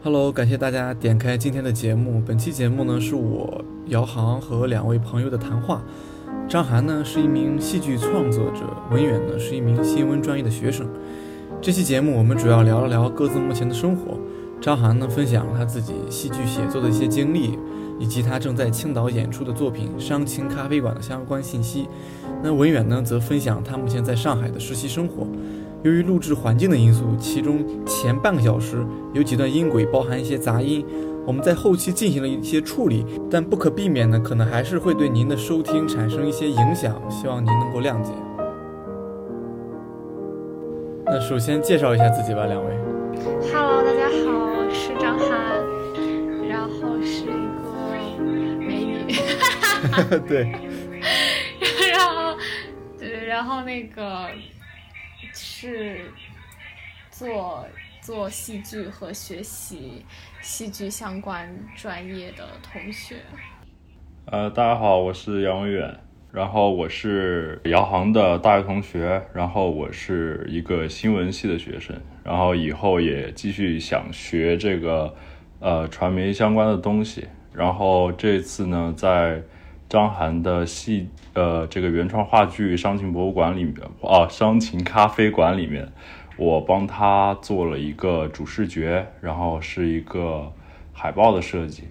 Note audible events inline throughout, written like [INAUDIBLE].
Hello，感谢大家点开今天的节目。本期节目呢，是我姚航和两位朋友的谈话。张涵呢是一名戏剧创作者，文远呢是一名新闻专业的学生。这期节目我们主要聊了聊各自目前的生活。张涵呢分享了他自己戏剧写作的一些经历，以及他正在青岛演出的作品《伤情咖啡馆》的相关信息。那文远呢则分享他目前在上海的实习生活。由于录制环境的因素，其中前半个小时有几段音轨包含一些杂音。我们在后期进行了一些处理，但不可避免的，可能还是会对您的收听产生一些影响，希望您能够谅解。那首先介绍一下自己吧，两位。Hello，大家好，我是张涵，然后是一个美女。[LAUGHS] 对。[LAUGHS] 然后，对，然后那个是做。做戏剧和学习戏剧相关专业的同学。呃，大家好，我是杨文远，然后我是姚航的大学同学，然后我是一个新闻系的学生，然后以后也继续想学这个呃传媒相关的东西，然后这次呢，在张涵的戏呃这个原创话剧《伤情博物馆》里面啊，《伤情咖啡馆》里面。我帮他做了一个主视觉，然后是一个海报的设计，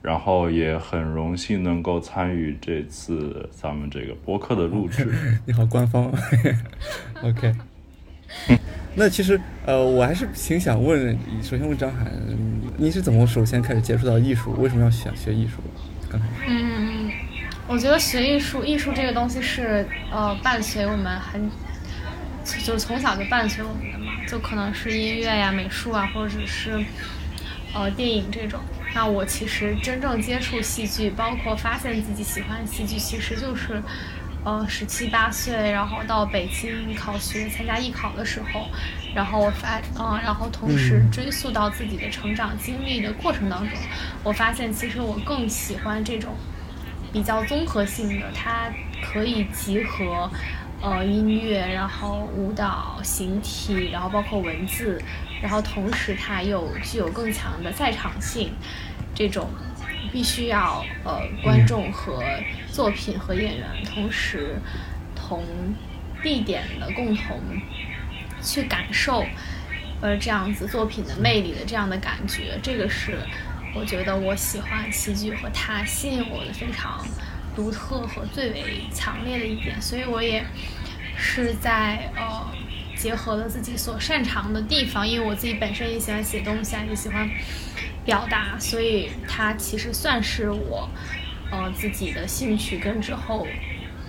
然后也很荣幸能够参与这次咱们这个播客的录制。[LAUGHS] 你好，官方。[LAUGHS] OK。那其实呃，我还是挺想问，首先问张涵，你是怎么首先开始接触到艺术？为什么要选学艺术？刚开始。嗯，我觉得学艺术，艺术这个东西是呃伴随我们很。就是从小就伴随我们的嘛，就可能是音乐呀、美术啊，或者是呃电影这种。那我其实真正接触戏剧，包括发现自己喜欢戏剧，其实就是呃十七八岁，然后到北京考学、参加艺考的时候，然后发嗯，然后同时追溯到自己的成长经历的过程当中，我发现其实我更喜欢这种比较综合性的，它可以集合。呃，音乐，然后舞蹈、形体，然后包括文字，然后同时它又具有更强的在场性，这种必须要呃观众和作品和演员同时同地点的共同去感受，呃这样子作品的魅力的这样的感觉，这个是我觉得我喜欢戏剧和它吸引我的非常。独特和最为强烈的一点，所以我也是在呃结合了自己所擅长的地方，因为我自己本身也喜欢写东西啊，也喜欢表达，所以它其实算是我呃自己的兴趣跟之后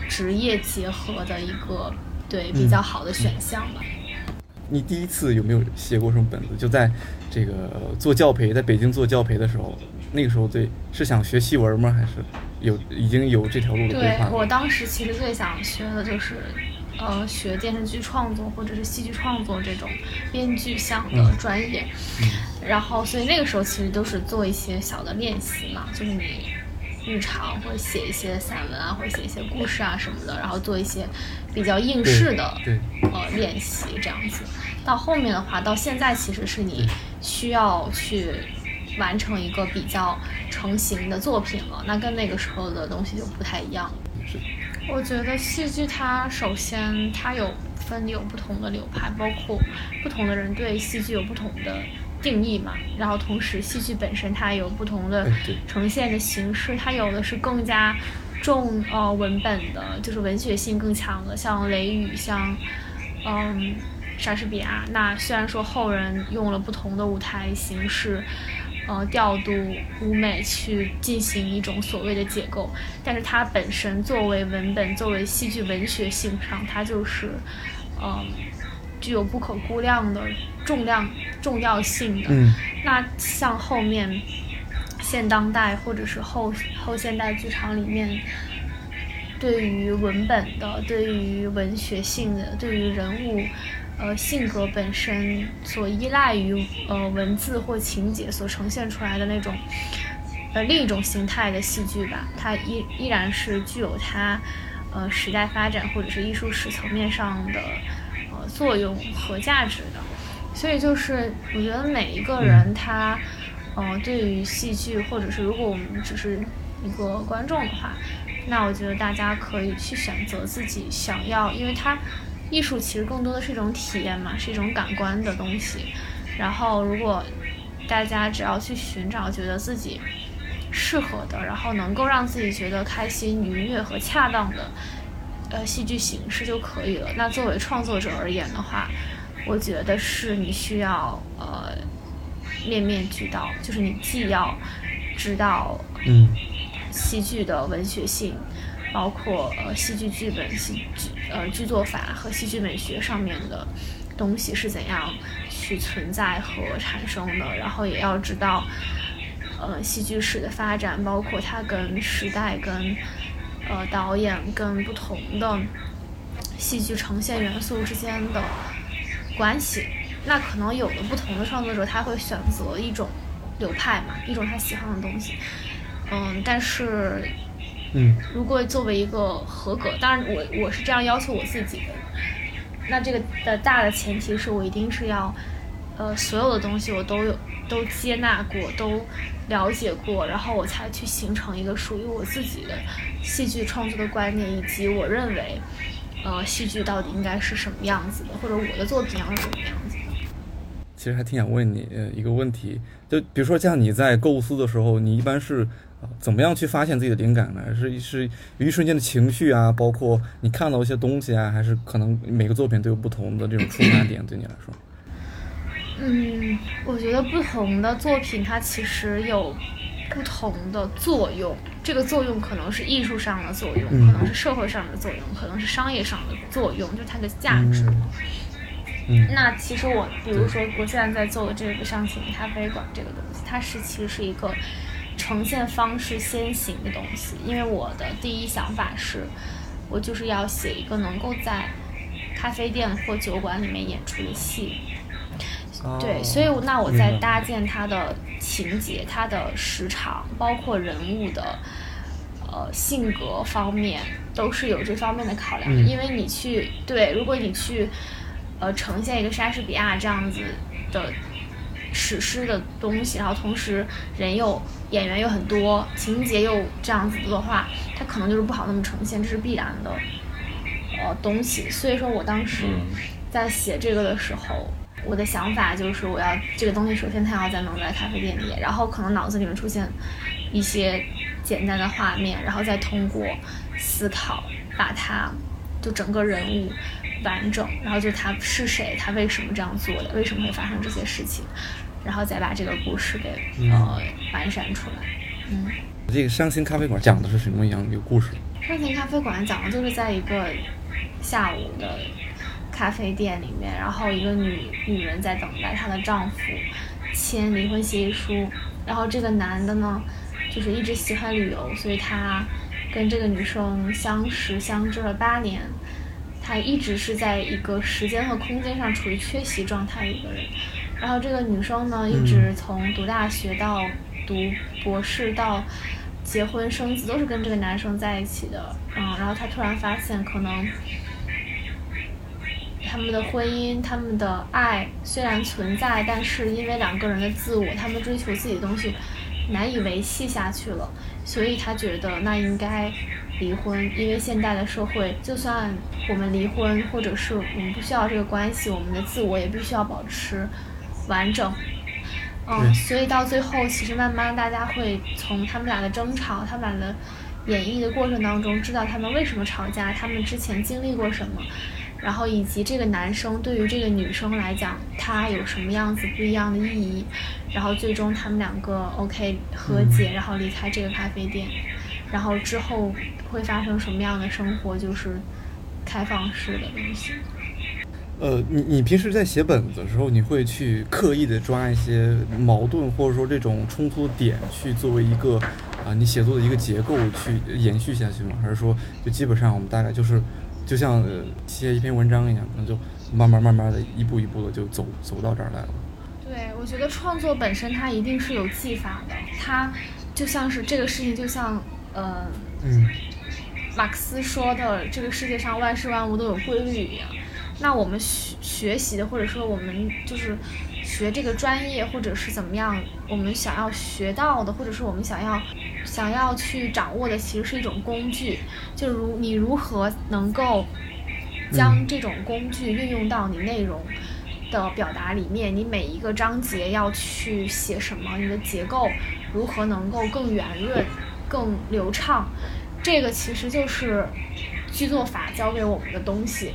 职业结合的一个对比较好的选项吧。你第一次有没有写过什么本子？就在这个做教培，在北京做教培的时候，那个时候对是想学戏文吗？还是？有已经有这条路的规划。对我当时其实最想学的就是，呃，学电视剧创作或者是戏剧创作这种编剧项的专业。然后，所以那个时候其实都是做一些小的练习嘛，就是你日常或者写一些散文啊，或者写一些故事啊什么的，然后做一些比较应试的呃练习这样子。到后面的话，到现在其实是你需要去。完成一个比较成型的作品了，那跟那个时候的东西就不太一样。了，我觉得戏剧它首先它有分有不同的流派，包括不同的人对戏剧有不同的定义嘛。然后同时戏剧本身它有不同的呈现的形式，它有的是更加重呃文本的，就是文学性更强的，像《雷雨》，像嗯莎士比亚。那虽然说后人用了不同的舞台形式。呃，调度舞美去进行一种所谓的解构，但是它本身作为文本，作为戏剧文学性上，它就是，嗯，具有不可估量的重量、重要性的。嗯。那像后面现当代或者是后后现代剧场里面，对于文本的、对于文学性的、对于人物。呃，性格本身所依赖于呃文字或情节所呈现出来的那种呃另一种形态的戏剧吧，它依依然是具有它呃时代发展或者是艺术史层面上的呃作用和价值的。所以就是我觉得每一个人他嗯，对于戏剧，或者是如果我们只是一个观众的话，那我觉得大家可以去选择自己想要，因为它艺术其实更多的是一种体验嘛，是一种感官的东西。然后如果大家只要去寻找觉得自己适合的，然后能够让自己觉得开心、愉悦和恰当的呃戏剧形式就可以了。那作为创作者而言的话，我觉得是你需要呃面面俱到，就是你既要知道嗯戏剧的文学性，包括呃戏剧剧本、戏剧呃剧作法和戏剧美学上面的东西是怎样去存在和产生的，然后也要知道呃戏剧史的发展，包括它跟时代、跟呃导演、跟不同的戏剧呈现元素之间的关系。那可能有的不同的创作者他会选择一种流派嘛，一种他喜欢的东西。嗯，但是嗯如果作为一个合格，当然我我是这样要求我自己的。那这个的大的前提是我一定是要，呃，所有的东西我都有都接纳过，都了解过，然后我才去形成一个属于我自己的戏剧创作的观念，以及我认为，呃，戏剧到底应该是什么样子的，或者我的作品要是什么样子的。其实还挺想问你呃一个问题，就比如说像你在构思的时候，你一般是呃怎么样去发现自己的灵感呢？是是一瞬间的情绪啊，包括你看到一些东西啊，还是可能每个作品都有不同的这种出发点对你来说？嗯，我觉得不同的作品它其实有不同的作用，这个作用可能是艺术上的作用，嗯可能是社会上的作用，可能是商业上的作用，就是它的价值。嗯那其实我，比如说我现在在做的这个上行咖啡馆这个东西，它是其实是一个呈现方式先行的东西，因为我的第一想法是，我就是要写一个能够在咖啡店或酒馆里面演出的戏。对，所以那我在搭建它的情节、它的时长，包括人物的呃性格方面，都是有这方面的考量因为你去对，如果你去呃呈现一个莎士比亚这样子的史诗的东西，然后同时人又演员又很多，情节又这样子的话，它可能就是不好那么呈现，这是必然的呃东西。所以说我当时嗯在写这个的时候，我的想法就是我要这个东西，首先它要在能在咖啡店里，然后可能脑子里面出现一些简单的画面，然后再通过思考把它就整个人物完整，然后就他是谁，他为什么这样做的，为什么会发生这些事情，然后再把这个故事给呃完善出来。嗯，这个伤心咖啡馆讲的是什么样的一个故事？伤心咖啡馆讲的就是在一个下午的咖啡店里面，然后一个女女人在等待她的丈夫签离婚协议书，然后这个男的呢，就是一直喜欢旅游，所以他跟这个女生相识相知了八年，他一直是在一个时间和空间上处于缺席状态的一个人。然后这个女生呢，一直从读大学到读博士到结婚生子，都是跟这个男生在一起的。嗯，然后她突然发现，可能他们的婚姻、他们的爱虽然存在，但是因为两个人的自我，他们追求自己的东西难以维系下去了，所以她觉得那应该离婚，因为现代的社会，就算我们离婚，或者是我们不需要这个关系，我们的自我也必须要保持完整。嗯，所以到最后，其实慢慢大家会从他们俩的争吵、他们俩的演绎的过程当中，知道他们为什么吵架，他们之前经历过什么，然后以及这个男生对于这个女生来讲，他有什么样子不一样的意义，然后最终他们两个 OK 和解，然后离开这个咖啡店，然后之后会发生什么样的生活，就是开放式的东西。呃，你你平时在写本子的时候，你会去刻意的抓一些矛盾或者说这种冲突点，去作为一个啊、你写作的一个结构去延续下去吗？还是说就基本上我们大概就是就像呃写一篇文章一样，可能就慢慢慢慢的一步一步的就走走到这儿来了？对，我觉得创作本身它一定是有技法的，它就像是这个事情，就像呃嗯马克思说的，这个世界上万事万物都有规律一样。那我们学学习的，或者说我们就是学这个专业，或者是怎么样，我们想要学到的，或者是我们想要想要去掌握的，其实是一种工具。就如你如何能够将这种工具运用到你内容的表达里面，你每一个章节要去写什么，你的结构如何能够更圆润、更流畅，这个其实就是剧作法教给我们的东西。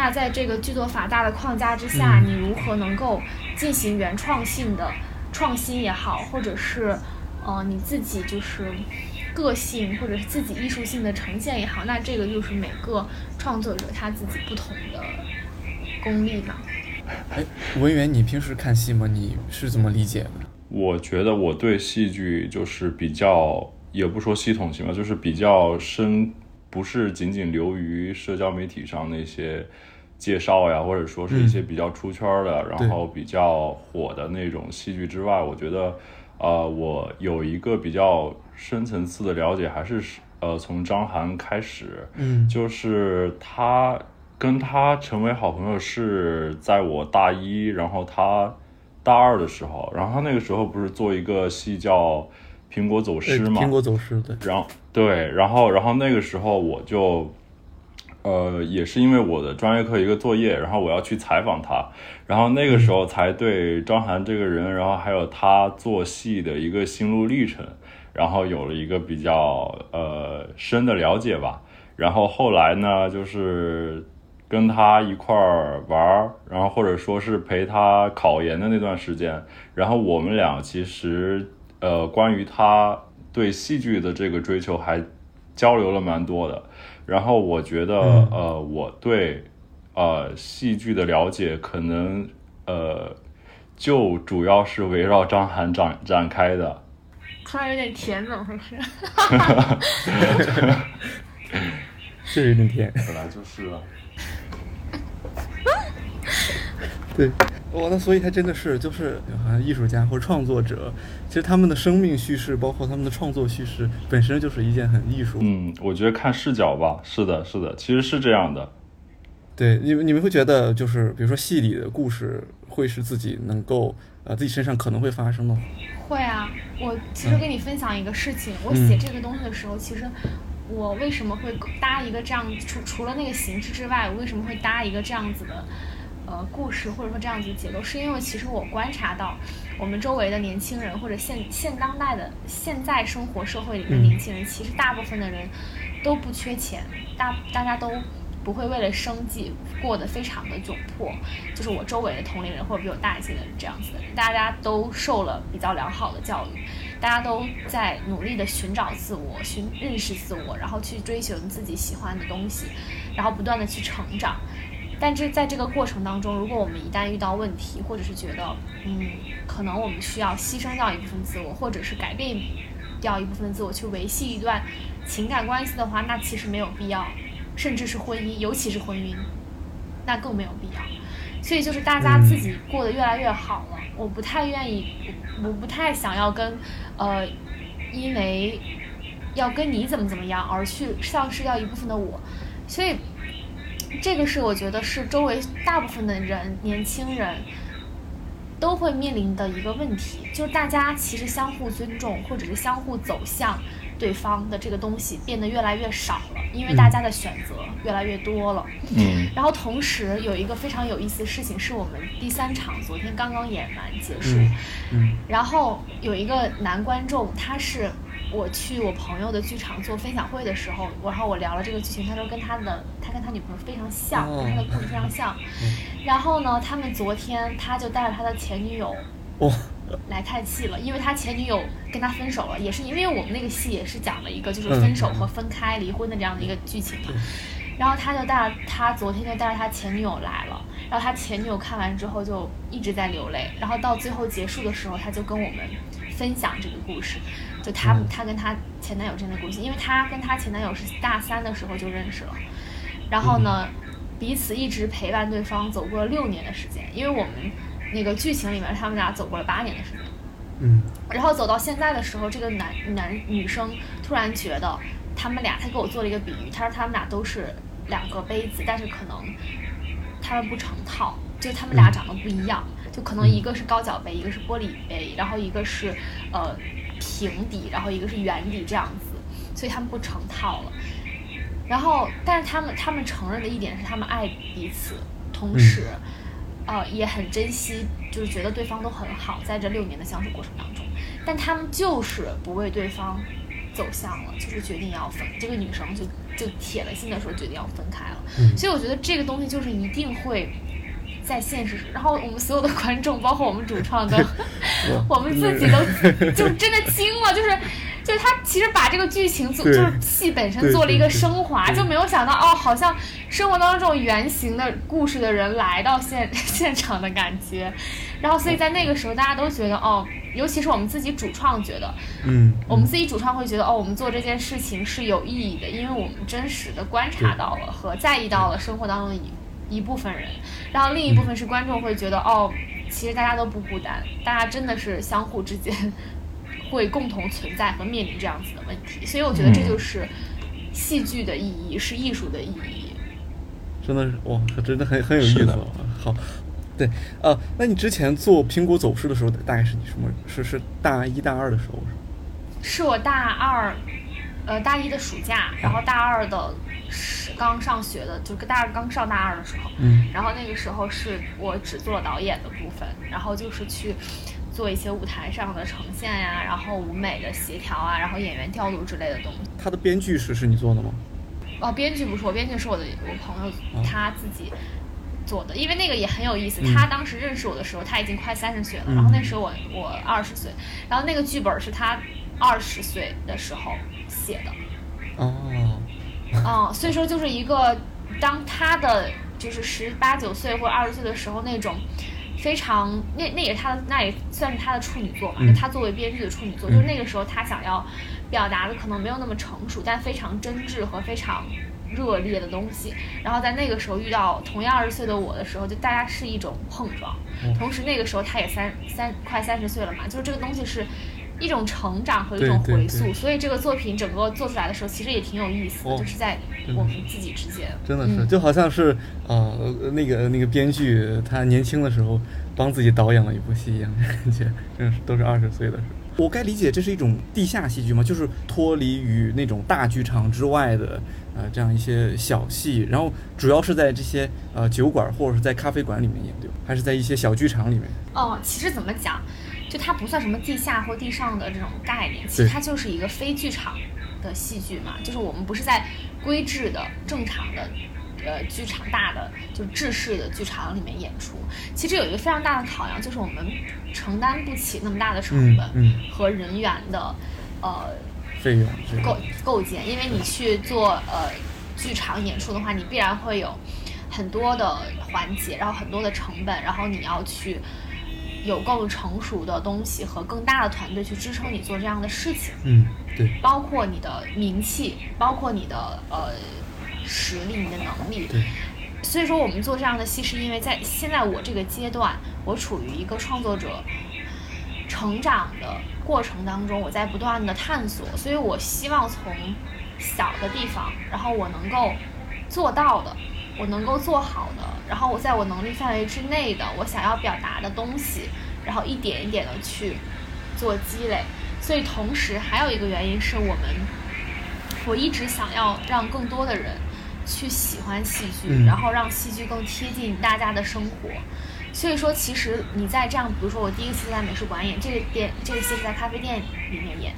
那在这个剧作法大的框架之下，你如何能够进行原创性的创新也好，或者是呃你自己就是个性或者是自己艺术性的呈现也好，那这个就是每个创作者他自己不同的功力嘛。哎，文员，你平时看戏吗？你是怎么理解的？我觉得我对戏剧就是比较，也不说系统性吧，就是比较深。不是仅仅流于社交媒体上那些介绍呀，或者说是一些比较出圈的，然后比较火的那种戏剧之外，我觉得，呃，我有一个比较深层次的了解，还是呃从张涵开始，嗯，就是他跟他成为好朋友是在我大一，然后他大二的时候，然后他那个时候不是做一个戏叫。苹果走失嘛？苹果走失，对。然后对，然后然后那个时候我就，呃，也是因为我的专业课一个作业，然后我要去采访他，然后那个时候才对张涵这个人，然后还有他做戏的一个心路历程，然后有了一个比较呃深的了解吧。然后后来呢，就是跟他一块儿玩儿，然后或者说是陪他考研的那段时间，然后我们俩其实。呃，关于他对戏剧的这个追求，还交流了蛮多的。然后我觉得，呃，我对呃戏剧的了解，可能呃就主要是围绕张涵展展开的。突然有点甜，怎么回事？[LAUGHS] 是有点甜。本来就是啊。对。哇，那所以他真的是就是好像艺术家或者创作者，其实他们的生命叙事，包括他们的创作叙事，本身就是一件很艺术。嗯，我觉得看视角吧，是的，是的，其实是这样的。对，你们你们会觉得就是比如说戏里的故事会是自己能够呃自己身上可能会发生的。会啊，我其实跟你分享一个事情，我写这个东西的时候，其实我为什么会搭一个这样除除了那个形式之外，我为什么会搭一个这样子的？呃，故事或者说这样子的结构，是因为其实我观察到，我们周围的年轻人或者现现当代的现在生活社会里的年轻人，其实大部分的人都不缺钱，大大家都不会为了生计过得非常的窘迫。就是我周围的同龄人或者比我大一些的人这样子的人，大家都受了比较良好的教育，大家都在努力的寻找自我，寻认识自我，然后去追求自己喜欢的东西，然后不断的去成长。但是在这个过程当中，如果我们一旦遇到问题，或者是觉得，嗯，可能我们需要牺牲掉一部分自我，或者是改变掉一部分自我去维系一段情感关系的话，那其实没有必要，甚至是婚姻，尤其是婚姻，那更没有必要。所以就是大家自己过得越来越好了，我不太愿意，我不太想要跟，呃，因为要跟你怎么怎么样而去丧失掉一部分的我，所以。这个是我觉得是周围大部分的人，年轻人都会面临的一个问题，就是大家其实相互尊重，或者是相互走向对方的这个东西变得越来越少了，因为大家的选择越来越多了。嗯。然后同时有一个非常有意思的事情，是我们第三场昨天刚刚演完结束。嗯。然后有一个男观众，他是。我去我朋友的剧场做分享会的时候，然后我聊了这个剧情，他说跟他的他跟他女朋友非常像，跟他的故事非常像。然后呢，他们昨天他就带着他的前女友来看戏了，因为他前女友跟他分手了，也是因为我们那个戏也是讲了一个就是分手和分开、离婚的这样的一个剧情嘛。然后他就带着他昨天就带着他前女友来了，然后他前女友看完之后就一直在流泪，然后到最后结束的时候，他就跟我们分享这个故事。就他，他跟她前男友之间的故事，因为她跟她前男友是大三的时候就认识了，然后呢，彼此一直陪伴对方走过了六年的时间，因为我们那个剧情里面他们俩走过了八年的时间，嗯，然后走到现在的时候，这个男男女生突然觉得他们俩，他给我做了一个比喻，他说他们俩都是两个杯子，但是可能他们不成套，就他们俩长得不一样，就可能一个是高脚杯，一个是玻璃杯，然后一个是呃平底，然后一个是圆底这样子，所以他们不成套了。然后，但是他们他们承认的一点是，他们爱彼此，同时，呃，也很珍惜，就是觉得对方都很好，在这六年的相处过程当中，但他们就是不为对方走向了，就是决定要分。这个女生就就铁了心的说决定要分开了。所以我觉得这个东西就是一定会在现实，然后我们所有的观众，包括我们主创都，[LAUGHS] [LAUGHS] 我们自己都就真的 [LAUGHS] 惊了，就是。就是他其实把这个剧情做，就是戏本身做了一个升华，就没有想到哦，好像生活当中这种原型的故事的人来到现现场的感觉，然后所以在那个时候大家都觉得哦，尤其是我们自己主创觉得，嗯，我们自己主创会觉得哦，我们做这件事情是有意义的，因为我们真实的观察到了和在意到了生活当中的一一部分人，然后另一部分是观众会觉得哦，其实大家都不孤单，大家真的是相互之间。[LAUGHS] 会共同存在和面临这样子的问题，所以我觉得这就是戏剧的意义，是艺术的意义。真的是哇，真的很很有意思。好，对，呃，那你之前做苹果走势的时候，大概是你什么？是是大一大二的时候是？是我大二，呃，大一的暑假，然后大二的是刚上学的，就是大二刚上大二的时候，嗯，然后那个时候是我只做导演的部分，然后就是去。做一些舞台上的呈现呀，然后舞美的协调啊，然后演员调度之类的东西。他的编剧是是你做的吗？哦，编剧不是我，编剧是我的我朋友他自己做的。因为那个也很有意思，他当时认识我的时候他已经快三十岁了，然后那时候我我二十岁，然后那个剧本是他二十岁的时候写的。哦。嗯，所以说就是一个当他的就是十八九岁或者二十岁的时候那种。非常，那那也是他的，那也算是他的处女作嘛。就他作为编剧的处女作，就是那个时候他想要表达的可能没有那么成熟，但非常真挚和非常热烈的东西。然后在那个时候遇到同样二十岁的我的时候，就大家是一种碰撞。同时那个时候他也三三快三十岁了嘛，就是这个东西是。一种成长和一种回溯，所以这个作品整个做出来的时候，其实也挺有意思的，就是在我们自己之间，真的是就好像是啊，那个那个编剧他年轻的时候帮自己导演了一部戏一样，感觉真是都是二十岁的时候。我该理解这是一种地下戏剧吗？就是脱离于那种大剧场之外的呃这样一些小戏，然后主要是在这些呃酒馆或者是在咖啡馆里面演对吧还是在一些小剧场里面？哦，其实怎么讲？就它不算什么地下或地上的这种概念，其实它就是一个非剧场的戏剧嘛。就是我们不是在规制的正常的呃剧场大的就制式的剧场里面演出。其实有一个非常大的考量，就是我们承担不起那么大的成本和人员的呃费用构构建。因为你去做呃剧场演出的话，你必然会有很多的环节，然后很多的成本，然后你要去。有更成熟的东西和更大的团队去支撑你做这样的事情，嗯，对，包括你的名气，包括你的呃实力、你的能力，对。所以说，我们做这样的戏，是因为在现在我这个阶段，我处于一个创作者成长的过程当中，我在不断的探索，所以我希望从小的地方，然后我能够做到的。我能够做好的，然后我在我能力范围之内的，我想要表达的东西，然后一点一点的去做积累。所以同时还有一个原因是我们，我一直想要让更多的人去喜欢戏剧，然后让戏剧更贴近大家的生活。所以说，其实你在这样，比如说我第一次在美术馆演，这个店这个戏是在咖啡店里面演，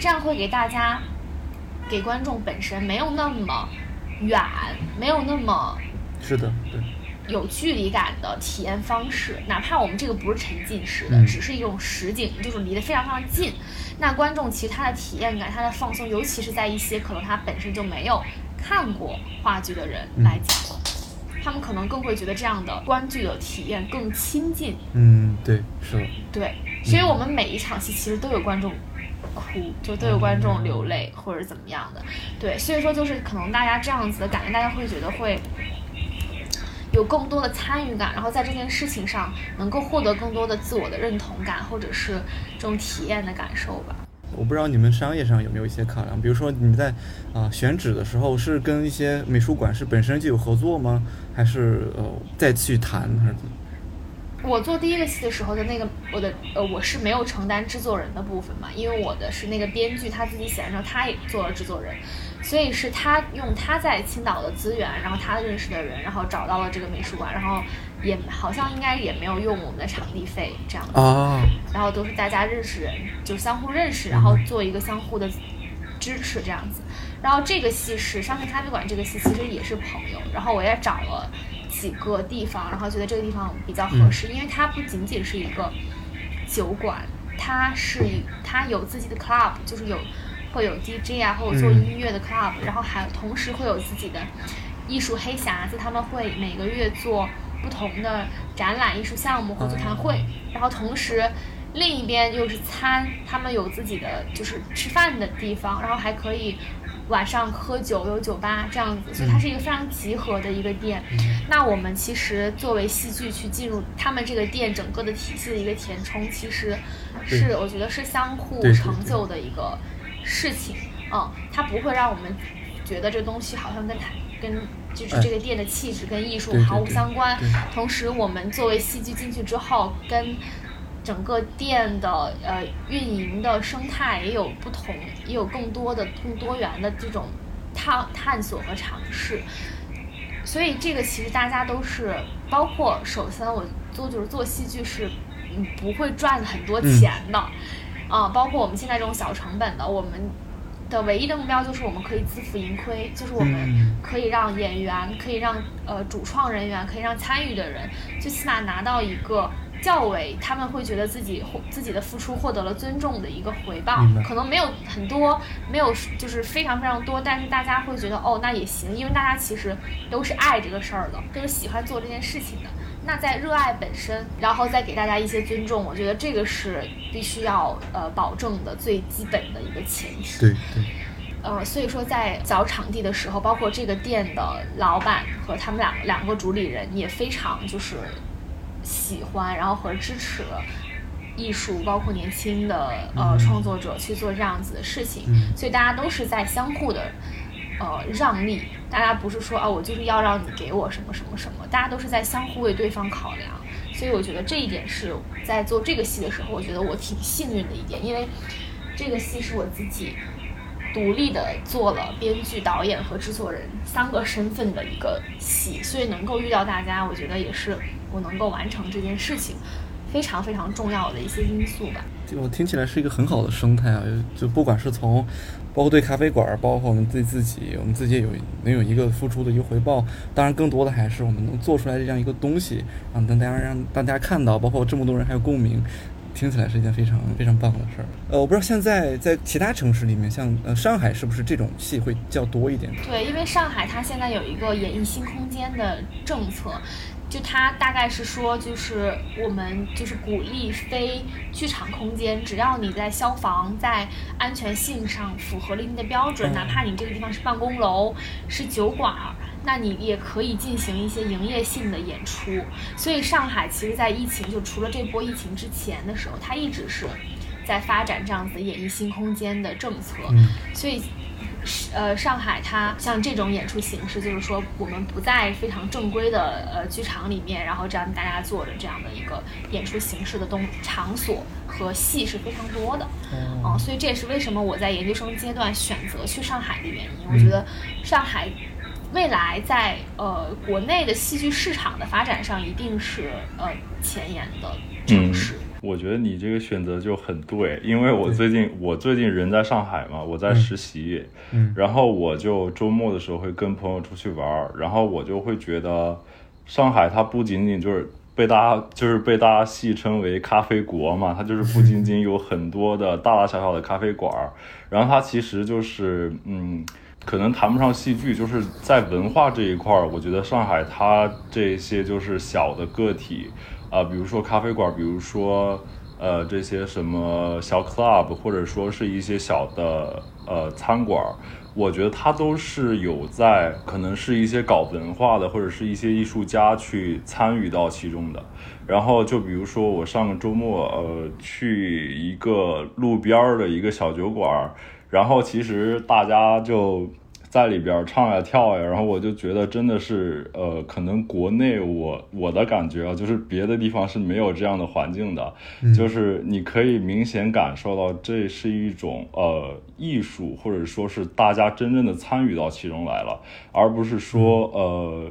这样会给大家，给观众本身没有那么。远没有那么是的，对，有距离感的体验方式，哪怕我们这个不是沉浸式的，只是一种实景，就是离得非常非常近，那观众其实他的体验感、他的放松，尤其是在一些可能他本身就没有看过话剧的人来讲，他们可能更会觉得这样的观剧的体验更亲近。嗯，对，是的，对，所以我们每一场戏其实都有观众。哭就都有观众流泪或者怎么样的，对，所以说就是可能大家这样子的感觉，大家会觉得会有更多的参与感，然后在这件事情上能够获得更多的自我的认同感，或者是这种体验的感受吧。我不知道你们商业上有没有一些考量，比如说你在啊、选址的时候是跟一些美术馆是本身就有合作吗？还是呃再去谈还是怎么？我做第一个戏的时候的那个，我的呃，我是没有承担制作人的部分嘛，因为我的是那个编剧他自己写完之后，他也做了制作人，所以是他用他在青岛的资源，然后他认识的人，然后找到了这个美术馆，然后也好像应该也没有用我们的场地费这样子，然后都是大家认识人，就相互认识，然后做一个相互的支持这样子。然后这个戏是商业咖啡馆，这个戏其实也是朋友，然后我也找了几个地方，然后觉得这个地方比较合适，因为它不仅仅是一个酒馆，它是一它有自己的 club，就是有会有 DJ 啊，或者做音乐的 club，、然后还有同时会有自己的艺术黑匣子，他们会每个月做不同的展览、艺术项目或座谈会，然后同时。另一边又是餐，他们有自己的就是吃饭的地方，然后还可以晚上喝酒，有酒吧这样子，所以它是一个非常集合的一个店。那我们其实作为戏剧去进入他们这个店整个的体系的一个填充，其实是我觉得是相互成就的一个事情。嗯，它不会让我们觉得这东西好像跟它跟就是哎这个店的气质跟艺术毫无相关。同时，我们作为戏剧进去之后，跟整个店的呃运营的生态也有不同，也有更多的更多元的这种探探索和尝试。所以这个其实大家都是，包括首先我做就是做戏剧是嗯不会赚很多钱的，啊、包括我们现在这种小成本的，我们的唯一的目标就是我们可以自负盈亏，就是我们嗯。可以让演员，可以让呃主创人员，可以让参与的人，最起码拿到一个较为他们会觉得自己获自己的付出获得了尊重的一个回报，可能没有很多，没有就是非常非常多，但是大家会觉得哦那也行，因为大家其实都是爱这个事儿的，都是喜欢做这件事情的。那在热爱本身，然后再给大家一些尊重，我觉得这个是必须要呃保证的最基本的一个前提。对对，呃，所以说在找场地的时候，包括这个店的老板和他们两两个主理人也非常就是喜欢，然后和支持艺术，包括年轻的呃嗯。创作者去做这样子的事情，嗯。所以大家都是在相互的呃让利，大家不是说啊我就是要让你给我什么什么什么，大家都是在相互为对方考量，所以我觉得这一点是在做这个戏的时候，我觉得我挺幸运的一点，因为这个戏是我自己。独立的做了编剧、导演和制作人三个身份的一个戏，所以能够遇到大家，我觉得也是我能够完成这件事情非常非常重要的一些因素吧。我听起来是一个很好的生态啊，就不管是从包括对咖啡馆，包括我们对自己，我们自己有能有一个付出的一个回报。当然，更多的还是我们能做出来这样一个东西，让大家让大家看到，包括这么多人还有共鸣。听起来是一件非常非常棒的事儿。呃，我不知道现在在其他城市里面，像呃上海是不是这种戏会较多一点？对，因为上海它现在有一个演艺新空间的政策，就它大概是说，就是我们就是鼓励非剧场空间，只要你在消防、在安全性上符合了一定的标准，哪怕你这个地方是办公楼、是酒馆儿，那你也可以进行一些营业性的演出。所以上海其实，在疫情就除了这波疫情之前的时候，它一直是在发展这样子的演艺新空间的政策。嗯所以，呃，上海它像这种演出形式，就是说我们不在非常正规的呃剧场里面，然后这样大家坐着这样的一个演出形式的东场所和戏是非常多的。哦嗯，所以这也是为什么我在研究生阶段选择去上海的原因。我觉得上海未来在呃国内的戏剧市场的发展上，一定是呃前沿的城市。我觉得你这个选择就很对，因为我最近我最近人在上海嘛，我在实习，嗯然后我就周末的时候会跟朋友出去玩儿，然后我就会觉得上海它不仅仅就是被大家就是被大家戏称为咖啡国嘛，它就是不仅仅有很多的大大小小的咖啡馆儿，然后它其实就是嗯。可能谈不上戏剧，就是在文化这一块儿，我觉得上海它这些就是小的个体，啊、比如说咖啡馆，比如说呃这些什么小 club 或者说是一些小的呃餐馆，我觉得它都是有在可能是一些搞文化的或者是一些艺术家去参与到其中的。然后就比如说我上个周末呃去一个路边儿的一个小酒馆儿，然后其实大家就。在里边唱呀跳呀，然后我就觉得真的是，呃，可能国内我我的感觉啊，就是别的地方是没有这样的环境的，就是你可以明显感受到这是一种呃艺术，或者说是大家真正的参与到其中来了，而不是说呃，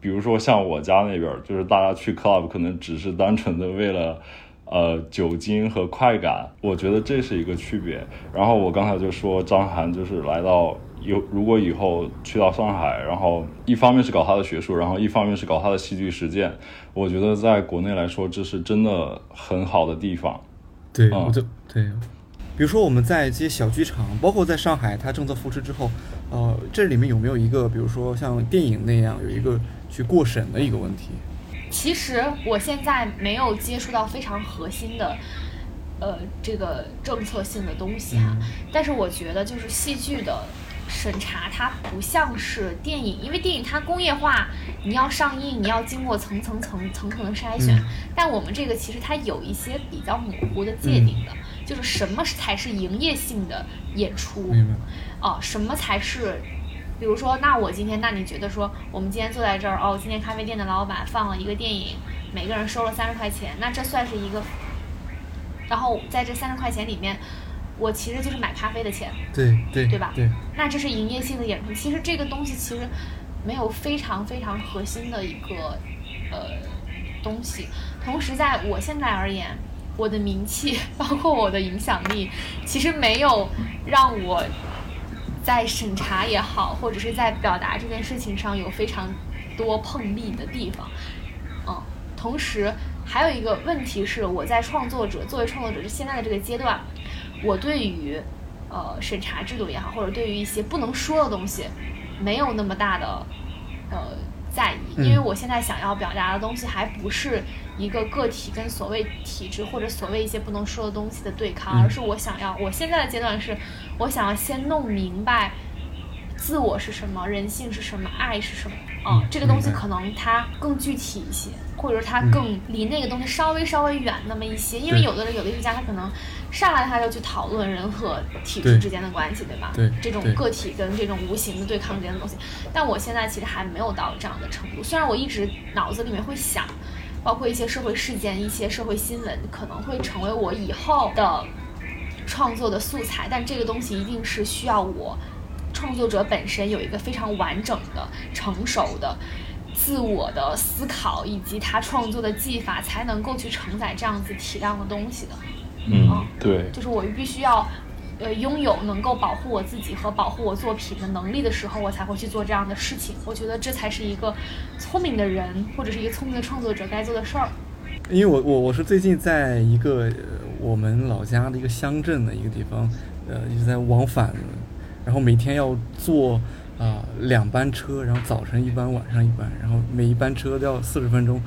比如说像我家那边，就是大家去 club 可能只是单纯的为了。呃，酒精和快感，我觉得这是一个区别。然后我刚才就说张涵就是来到有，如果以后去到上海，然后一方面是搞他的学术，然后一方面是搞他的戏剧实践，我觉得在国内来说，这是真的很好的地方。对，我就对。比如说我们在这些小剧场，包括在上海，它政策扶持之后，呃，这里面有没有一个，比如说像电影那样有一个去过审的一个问题？其实我现在没有接触到非常核心的，呃，这个政策性的东西哈。但是我觉得，就是戏剧的审查，它不像是电影，因为电影它工业化，你要上映，你要经过层层层层层的筛选。但我们这个其实它有一些比较模糊的界定的，就是什么才是营业性的演出，哦，什么才是。比如说，那我今天，那你觉得说，我们今天坐在这儿，哦，今天咖啡店的老板放了一个电影，每个人收了三十块钱，那这算是一个，然后在这三十块钱里面，我其实就是买咖啡的钱，对对对吧？对，那这是营业性的演出，其实这个东西其实没有非常非常核心的一个呃东西。同时，在我现在而言，我的名气包括我的影响力，其实没有让我。在审查也好，或者是在表达这件事情上有非常多碰壁的地方，嗯，同时还有一个问题是，我在创作者作为创作者就现在的这个阶段，我对于呃审查制度也好，或者对于一些不能说的东西，没有那么大的呃在意，因为我现在想要表达的东西还不是。一个个体跟所谓体制或者所谓一些不能说的东西的对抗，而是我想要，我现在的阶段是，我想要先弄明白自我是什么，人性是什么，爱是什么。啊，这个东西可能它更具体一些，或者它更离那个东西稍微稍微远那么一些，因为有的人有的艺术家他可能上来他就去讨论人和体制之间的关系，对吧？对，这种个体跟这种无形的对抗之间的东西，但我现在其实还没有到这样的程度，虽然我一直脑子里面会想。包括一些社会事件、一些社会新闻，可能会成为我以后的创作的素材。但这个东西一定是需要我创作者本身有一个非常完整的、成熟的自我的思考，以及他创作的技法，才能够去承载这样子体量的东西的。嗯，对，就是我必须要。呃，拥有能够保护我自己和保护我作品的能力的时候，我才会去做这样的事情。我觉得这才是一个聪明的人或者是一个聪明的创作者该做的事儿。因为我我我是最近在一个我们老家的一个乡镇的一个地方，呃，一直在往返，然后每天要坐。啊，两班车，然后早晨一班，晚上一班，然后每一班车都要四十分钟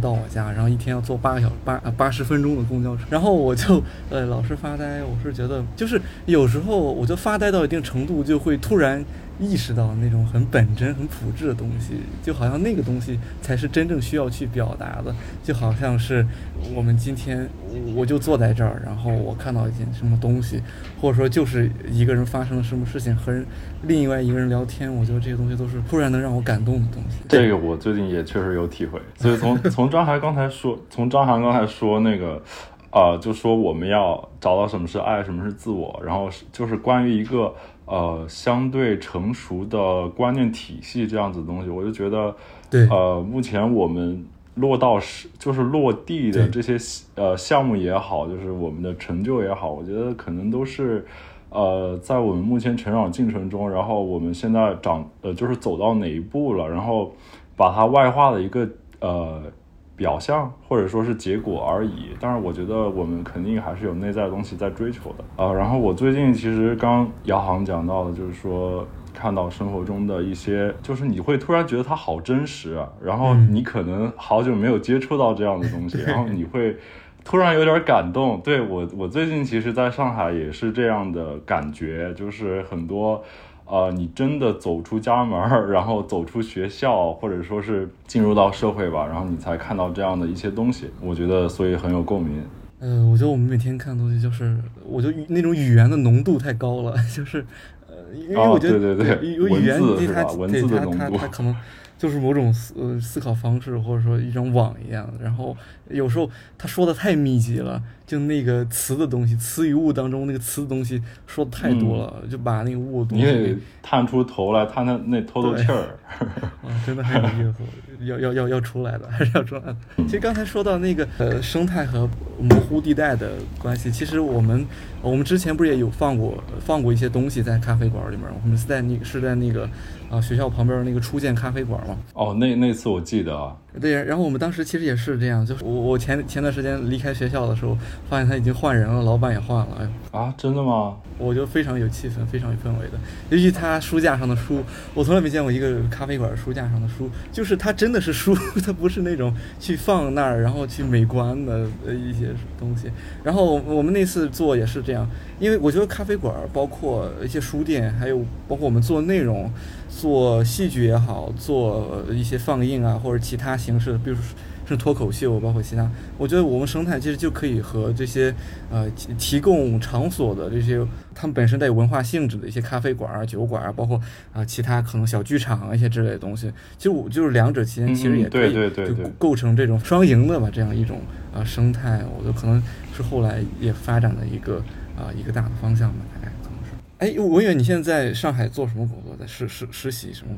到我家，然后一天要坐八个小时八八十分钟的公交车，然后我就呃老是发呆，我是觉得就是有时候我就发呆到一定程度，就会突然。意识到那种很本真、很朴质的东西，就好像那个东西才是真正需要去表达的。就好像是我们今天，我就坐在这儿，然后我看到一件什么东西，或者说就是一个人发生了什么事情，和另外一个人聊天，我觉得这些东西都是突然能让我感动的东西。这个我最近也确实有体会。所以从从张涵刚才说，从张涵刚才说那个，呃，就说我们要找到什么是爱，什么是自我，然后就是关于一个。呃，相对成熟的观念体系这样子的东西，我就觉得，对，呃，目前我们落到是就是落地的这些呃项目也好，就是我们的成就也好，我觉得可能都是，呃，在我们目前成长进程中，然后我们现在长呃就是走到哪一步了，然后把它外化的一个呃。表象或者说是结果而已，但是我觉得我们肯定还是有内在的东西在追求的啊。然后我最近其实刚姚航讲到的，就是说看到生活中的一些，就是你会突然觉得它好真实啊。然后你可能好久没有接触到这样的东西，然后你会突然有点感动。对我，我最近其实在上海也是这样的感觉，就是很多。呃，你真的走出家门儿，然后走出学校，或者说是进入到社会吧，然后你才看到这样的一些东西。我觉得，所以很有共鸣。嗯，我觉得我们每天看的东西，就是我觉得那种语言的浓度太高了，就是呃，因为我觉得对对对，语言是吧文字的浓度，它可能。就是某种思呃思考方式，或者说一张网一样。然后有时候他说的太密集了，就那个词的东西，词与物当中那个词的东西说的太多了，就把那个物的东西探出头来，探探那透透气儿。啊，真的很有意思，要要要要出来的，还是要出来的。其实刚才说到那个呃生态和模糊地带的关系，其实我们我们之前不是也有放过放过一些东西在咖啡馆里面，我们是在那个是在那个。啊，学校旁边那个初见咖啡馆嘛。哦，那那次我记得啊。对，然后我们当时其实也是这样，就是我我前前段时间离开学校的时候，发现他已经换人了，老板也换了。哎啊，真的吗？我觉得非常有气氛，非常有氛围的。尤其他书架上的书，我从来没见过一个咖啡馆书架上的书，就是它真的是书，[LAUGHS] 它不是那种去放那儿然后去美观的呃一些东西。然后我们那次做也是这样，因为我觉得咖啡馆包括一些书店，还有包括我们做内容。做戏剧也好，做一些放映啊，或者其他形式，比如说是脱口秀，包括其他，我觉得我们生态其实就可以和这些呃提供场所的这些，他们本身带有文化性质的一些咖啡馆啊、酒馆啊，包括啊其他可能小剧场一些之类的东西，其实我就是两者之间其实也可以就构成这种双赢的吧，这样一种啊生态，我觉得可能是后来也发展的一个啊一个大的方向吧，大概。哎，文远，你现在在上海做什么工作？在实实实习什么？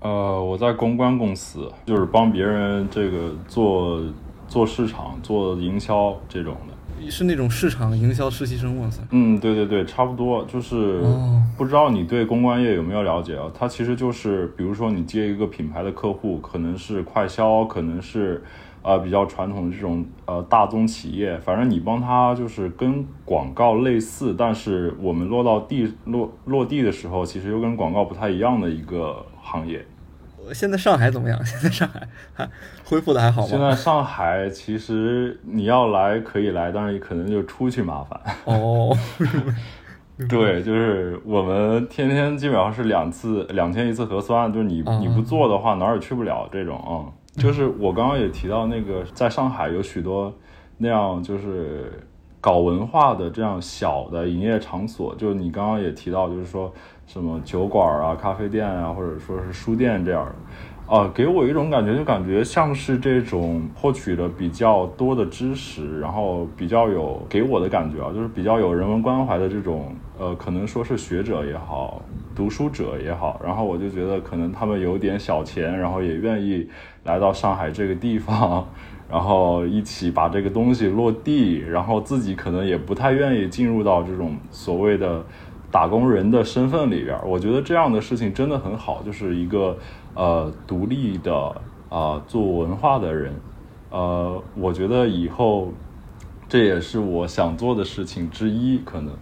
呃，我在公关公司，就是帮别人这个做做市场、做营销这种的。是那种市场营销实习生哇塞？嗯，对对对，差不多。就是不知道你对公关业有没有了解啊？它其实就是，比如说你接一个品牌的客户，可能是快销，可能是。呃，比较传统的这种呃大宗企业，反正你帮他就是跟广告类似，但是我们落到地落落地的时候，其实又跟广告不太一样的一个行业。现在上海怎么样？[LAUGHS] 现在上海还恢复的还好吗？现在上海其实你要来可以来，但是可能就出去麻烦。哦，[LAUGHS] 对，就是我们天天基本上是两次两天一次核酸，就是你你不做的话哪儿也去不了这种啊。就是我刚刚也提到那个，在上海有许多那样就是搞文化的这样小的营业场所，就你刚刚也提到，就是说什么酒馆啊、咖啡店啊，或者说是书店这样，啊，给我一种感觉，就感觉像是这种获取了比较多的知识，然后比较有给我的感觉啊，就是比较有人文关怀的这种，呃，可能说是学者也好，读书者也好，然后我就觉得可能他们有点小钱，然后也愿意。来到上海这个地方，然后一起把这个东西落地，然后自己可能也不太愿意进入到这种所谓的打工人的身份里边。我觉得这样的事情真的很好，就是一个呃独立的啊做文化的人，呃，我觉得以后这也是我想做的事情之一。可能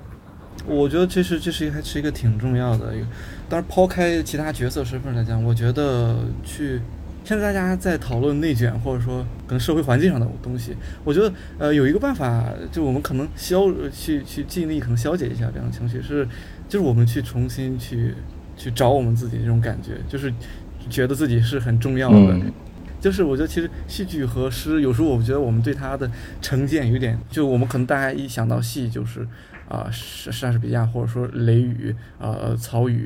我觉得这是这是还是一个挺重要的一个，但是抛开其他角色身份来讲，我觉得去。现在大家在讨论内卷，或者说可能社会环境上的东西，我觉得呃有一个办法，就我们可能消去去尽力可能消解一下这样的情绪，是就是我们去重新去去找我们自己这种感觉，就是觉得自己是很重要的。就是我觉得其实戏剧和诗，有时候我觉得我们对它的成见有点，就我们可能大家一想到戏就是。啊，莎莎士比亚，或者说雷雨，呃，曹禺，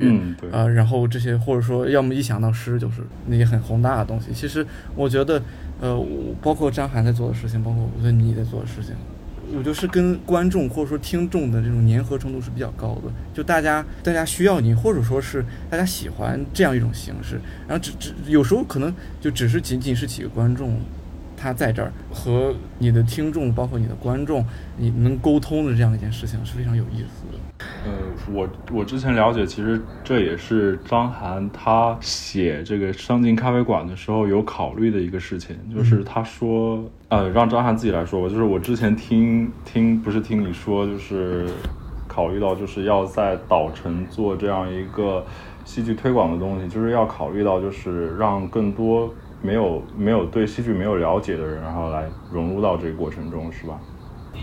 啊，然后这些，或者说，要么一想到诗，就是那些很宏大的东西。其实，我觉得，呃，包括张涵在做的事情，包括我觉得你在做的事情，我就是跟观众或者说听众的这种粘合程度是比较高的。就大家，大家需要你，或者说是大家喜欢这样一种形式。然后，只只有时候可能就只是仅仅是几个观众。他在这儿和你的听众，包括你的观众，你能沟通的这样一件事情是非常有意思的。呃，我我之前了解，其实这也是张涵他写这个《上进咖啡馆》的时候有考虑的一个事情，就是他说，呃，让张涵自己来说吧，就是我之前听听不是听你说，就是考虑到就是要在岛城做这样一个戏剧推广的东西，就是要考虑到就是让更多。没有没有对戏剧没有了解的人，然后来融入到这个过程中，是吧？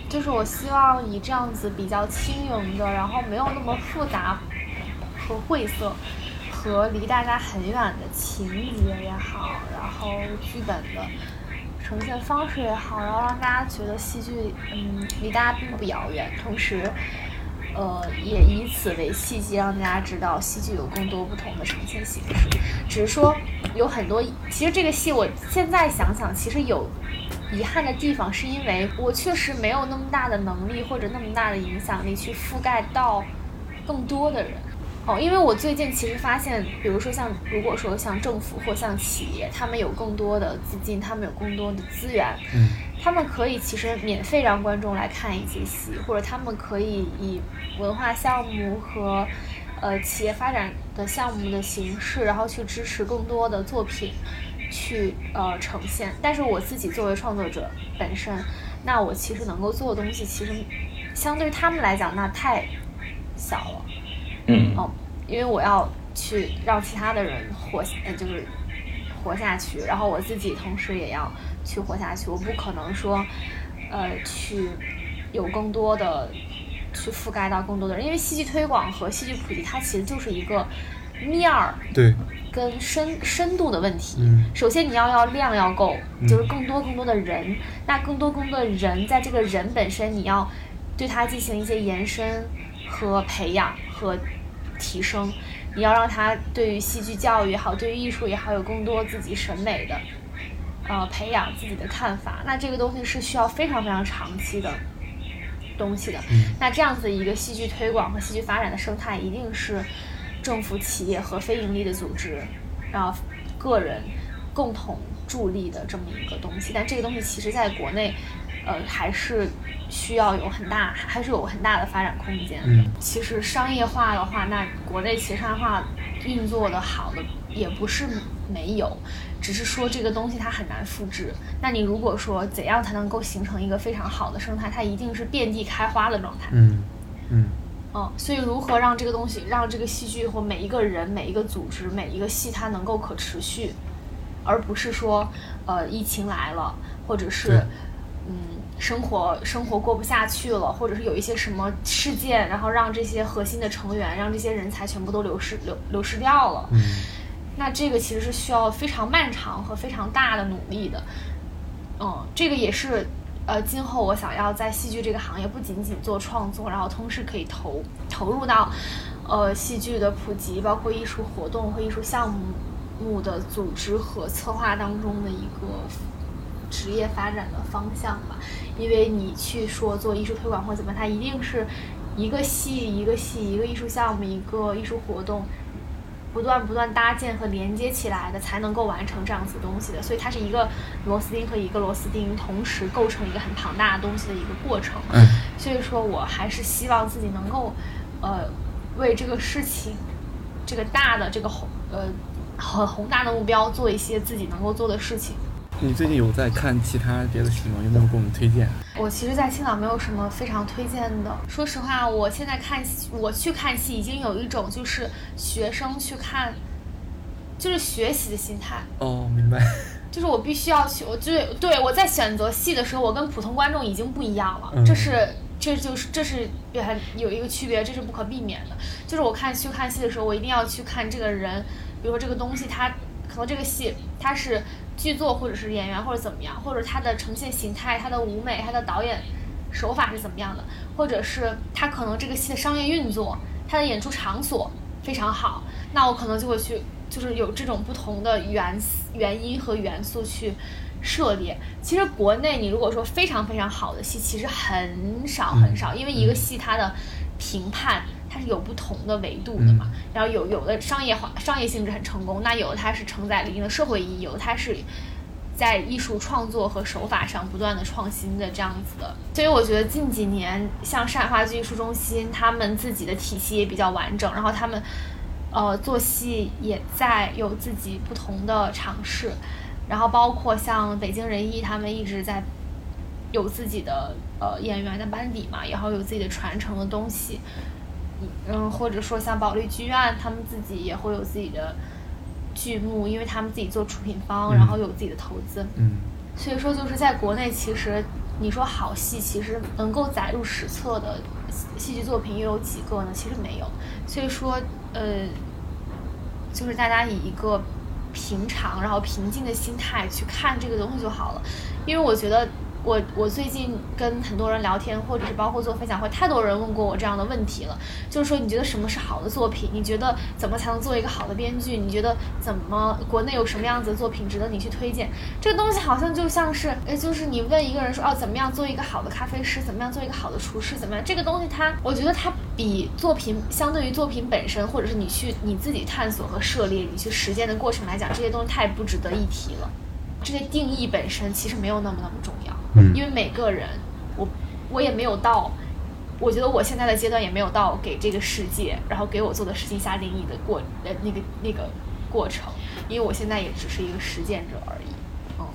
就是我希望以这样子比较轻盈的，然后没有那么复杂和晦涩，和离大家很远的情节也好，然后剧本的呈现方式也好，然后让大家觉得戏剧嗯离大家并不遥远，同时。呃，也以此为契机，让大家知道戏剧有更多不同的呈现形式。只是说有很多，其实这个戏我现在想想，其实有遗憾的地方，是因为我确实没有那么大的能力或者那么大的影响力去覆盖到更多的人。哦，因为我最近其实发现，比如说像如果说像政府或像企业，他们有更多的资金，他们有更多的资源。嗯。他们可以其实免费让观众来看一些戏，或者他们可以以文化项目和呃企业发展的项目的形式，然后去支持更多的作品去呃呈现。但是我自己作为创作者本身，那我其实能够做的东西，其实相对于他们来讲，那太小了。嗯。哦，因为我要去让其他的人活，呃，就是活下去，然后我自己同时也要。去活下去，我不可能说，呃，去有更多的去覆盖到更多的人，因为戏剧推广和戏剧普及，它其实就是一个面儿，对，跟深深度的问题。嗯，首先你要要量要够，就是更多更多的人，那更多更多的人，在这个人本身，你要对他进行一些延伸和培养和提升，你要让他对于戏剧教育也好，对于艺术也好，有更多自己审美的。呃，培养自己的看法，那这个东西是需要非常非常长期的东西的。那这样子一个戏剧推广和戏剧发展的生态，一定是政府、企业和非盈利的组织，然后个人共同助力的这么一个东西。但这个东西其实在国内，呃，还是需要有很大，还是有很大的发展空间。嗯，其实商业化的话，那国内其实商业化运作的好的也不是没有。只是说这个东西它很难复制。那你如果说怎样才能够形成一个非常好的生态，它一定是遍地开花的状态。嗯嗯嗯，所以如何让这个东西，让这个戏剧或每一个人、每一个组织、每一个戏它能够可持续，而不是说呃疫情来了，或者是嗯生活生活过不下去了，或者是有一些什么事件，然后让这些核心的成员、让这些人才全部都流失流流失掉了。嗯。那这个其实是需要非常漫长和非常大的努力的，嗯，这个也是，呃，今后我想要在戏剧这个行业不仅仅做创作，然后同时可以投投入到，呃，戏剧的普及，包括艺术活动和艺术项目的组织和策划当中的一个职业发展的方向吧。因为你去说做艺术推广或怎么，它一定是一个系一个系，一个艺术项目一个艺术活动。不断不断搭建和连接起来的，才能够完成这样子东西的，所以它是一个螺丝钉和一个螺丝钉同时构成一个很庞大的东西的一个过程。嗯，所以说我还是希望自己能够，呃，为这个事情，这个大的这个宏呃很宏大的目标做一些自己能够做的事情。你最近有在看其他别的戏吗？有没有给我们推荐？我其实，在青岛没有什么非常推荐的。说实话，我现在看我去看戏，已经有一种就是学生去看，就是学习的心态。哦，明白。[LAUGHS] 就是我必须要去，我就对我在选择戏的时候，我跟普通观众已经不一样了。这是，这就是这是还有一个区别，这是不可避免的。就是我看去看戏的时候，我一定要去看这个人，比如说这个东西，他可能这个戏它是。剧作或者是演员或者怎么样，或者它的呈现形态、它的舞美、它的导演手法是怎么样的，或者是它可能这个戏的商业运作、它的演出场所非常好，那我可能就会去，就是有这种不同的原原因和元素去涉猎。其实国内你如果说非常非常好的戏，其实很少很少，因为一个戏它的评判。它是有不同的维度的嘛，然后有有的商业化、商业性质很成功，那有的它是承载了一定的社会意义，有的它是在艺术创作和手法上不断的创新的这样子的。所以我觉得近几年像上海话剧艺术中心，他们自己的体系也比较完整，然后他们呃做戏也在有自己不同的尝试，然后包括像北京人艺，他们一直在有自己的呃演员的班底嘛，然后有自己的传承的东西。嗯，或者说像保利剧院，他们自己也会有自己的剧目，因为他们自己做出品方，然后有自己的投资。嗯所以说，就是在国内，其实你说好戏，其实能够载入史册的戏剧作品又有几个呢？其实没有。所以说，呃，就是大家以一个平常然后平静的心态去看这个东西就好了。因为我觉得我我最近跟很多人聊天，或者是包括做分享会，太多人问过我这样的问题了，就是说你觉得什么是好的作品？你觉得怎么才能做一个好的编剧？你觉得怎么国内有什么样子的作品值得你去推荐？这个东西好像就像是，呃，就是你问一个人说，哦，怎么样做一个好的咖啡师？怎么样做一个好的厨师？怎么样？这个东西它，我觉得它比作品相对于作品本身，或者是你去你自己探索和涉猎、你去实践的过程来讲，这些东西太不值得一提了。这些定义本身其实没有那么那么重，嗯因为每个人，我我也没有到，我觉得我现在的阶段也没有到给这个世界，然后给我做的事情下定义的过呃那个那个过程，因为我现在也只是一个实践者而已。嗯，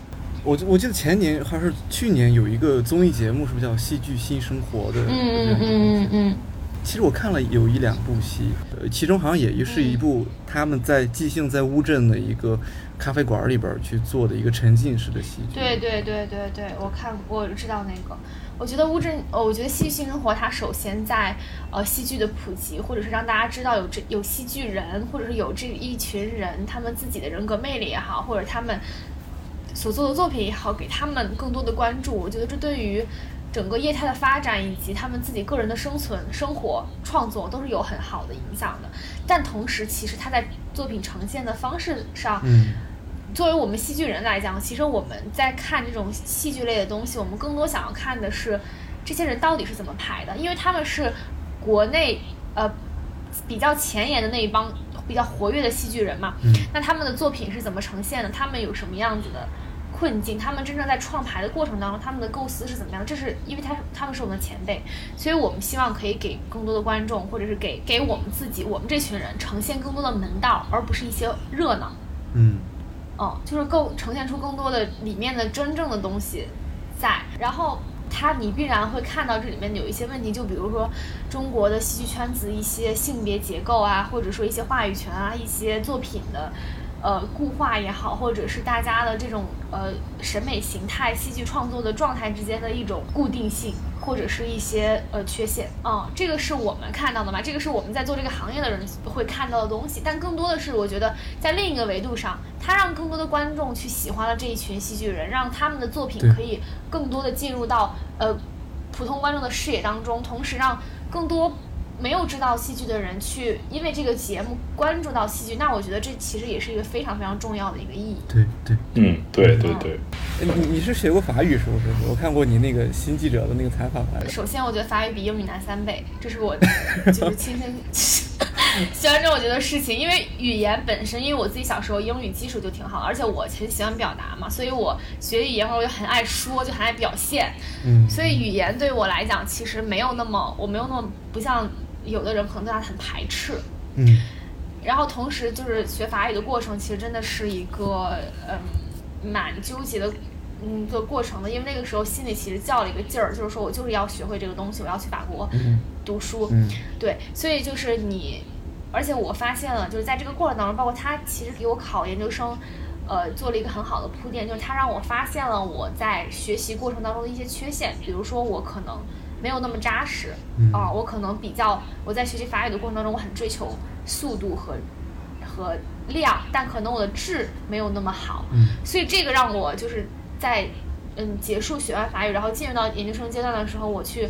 我我记得前年还是去年有一个综艺节目，是不是叫《戏剧新生活》的？嗯嗯嗯嗯其实我看了有一两部戏，呃，其中好像也是一部他们在即兴在乌镇的一个咖啡馆里边儿去做的一个沉浸式的戏剧。对对对对对，我看我知道那个。我觉得乌镇，呃，我觉得戏剧新生活它首先在呃戏剧的普及，或者是让大家知道有这有戏剧人，或者是有这一群人他们自己的人格魅力也好，或者他们所做的作品也好，给他们更多的关注。我觉得这对于整个业态的发展以及他们自己个人的生存、生活、创作都是有很好的影响的。但同时，其实他在作品呈现的方式上，嗯作为我们戏剧人来讲，其实我们在看这种戏剧类的东西，我们更多想要看的是这些人到底是怎么排的，因为他们是国内呃比较前沿的那一帮比较活跃的戏剧人嘛。嗯那他们的作品是怎么呈现的？他们有什么样子的困境？他们真正在创牌的过程当中，他们的构思是怎么样？这是因为他他们是我们的前辈，所以我们希望可以给更多的观众，或者是给给我们自己，我们这群人呈现更多的门道，而不是一些热闹。嗯哦，就是够呈现出更多的里面的真正的东西在，然后它你必然会看到这里面有一些问题，就比如说中国的戏剧圈子一些性别结构啊，或者说一些话语权啊，一些作品的呃固化也好，或者是大家的这种呃审美形态、戏剧创作的状态之间的一种固定性，或者是一些呃缺陷。嗯、这个是我们看到的嘛，这个是我们在做这个行业的人会看到的东西，但更多的是我觉得在另一个维度上，它让更多的观众去喜欢了这一群戏剧人，让他们的作品可以更多的进入到呃普通观众的视野当中，同时让更多没有知道戏剧的人去因为这个节目关注到戏剧，那我觉得这其实也是一个非常非常重要的一个意义。对对。嗯，对对对，哎你你是学过法语是不是？我看过你那个新记者的那个采访。首先，我觉得法语比英语难三倍，这是我就是亲身喜欢这我觉得事情。因为语言本身，因为我自己小时候英语基础就挺好，而且我很喜欢表达嘛，所以我学语言我就很爱说，就很爱表现。嗯所以语言对我来讲，其实没有那么，我没有那么不像有的人可能对他很排斥。嗯然后同时就是学法语的过程，其实真的是一个嗯蛮纠结的嗯的过程的，因为那个时候心里其实较了一个劲儿，就是说我就是要学会这个东西，我要去法国嗯读书。嗯对，所以就是你，而且我发现了，就是在这个过程当中，包括他其实给我考研究生，呃，做了一个很好的铺垫，就是他让我发现了我在学习过程当中的一些缺陷，比如说我可能没有那么扎实，嗯。啊、我可能比较我在学习法语的过程当中，我很追求速度和和量，但可能我的质没有那么好，嗯。所以这个让我就是在嗯结束学完法语，然后进入到研究生阶段的时候，我去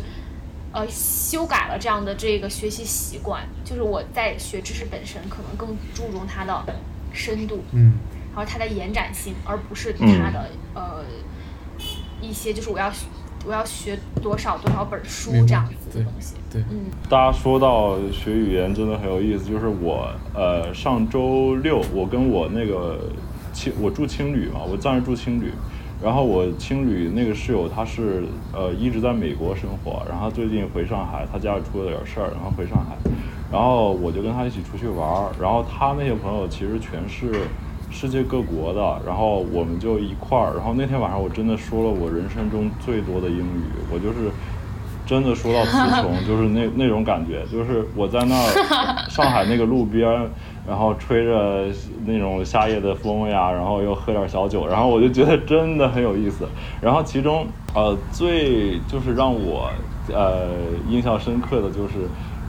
呃修改了这样的这个学习习惯，就是我在学知识本身可能更注重它的深度，嗯。然后它的延展性，而不是它的、呃一些就是我要学我要学多少多少本书这样子的东西。对。嗯。大家说到学语言真的很有意思，就是我呃上周六我跟我那个青我住青旅嘛，我暂时住青旅，然后我青旅那个室友他是呃一直在美国生活，然后最近回上海，他家里出了点事儿，然后回上海，然后我就跟他一起出去玩儿，然后他那些朋友其实全是世界各国的，然后我们就一块儿，然后那天晚上我真的说了我人生中最多的英语，我就是。真的说到词穷，[LAUGHS] 就是那那种感觉，就是我在那儿上海那个路边，然后吹着那种夏夜的风呀，然后又喝点小酒，然后我就觉得真的很有意思。然后其中呃最就是让我呃印象深刻的就是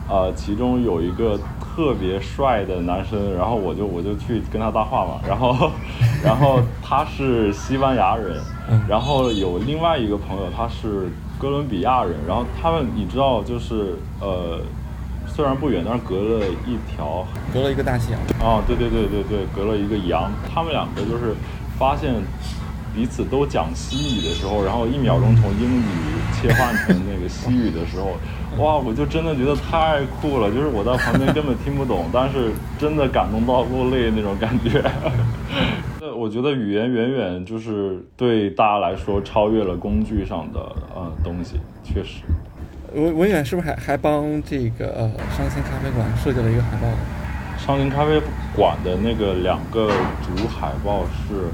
呃其中有一个特别帅的男生，然后我就我就去跟他搭话嘛，然后 [LAUGHS] 然后他是西班牙人，然后有另外一个朋友他是哥伦比亚人，然后他们你知道就是呃。虽然不远，但是隔了一条，隔了一个大西洋。哦，对对对对对，隔了一个洋。他们两个就是发现彼此都讲西语的时候，然后一秒钟从英语切换成那个西语的时候，哇，我就真的觉得太酷了。就是我在旁边根本听不懂，但是真的感动到落泪那种感觉。[LAUGHS] 这我觉得语言远远就是对大家来说超越了工具上的呃东西，确实。文文远是不是还还帮这个呃伤心咖啡馆设计了一个海报？伤心咖啡馆的那个两个主海报是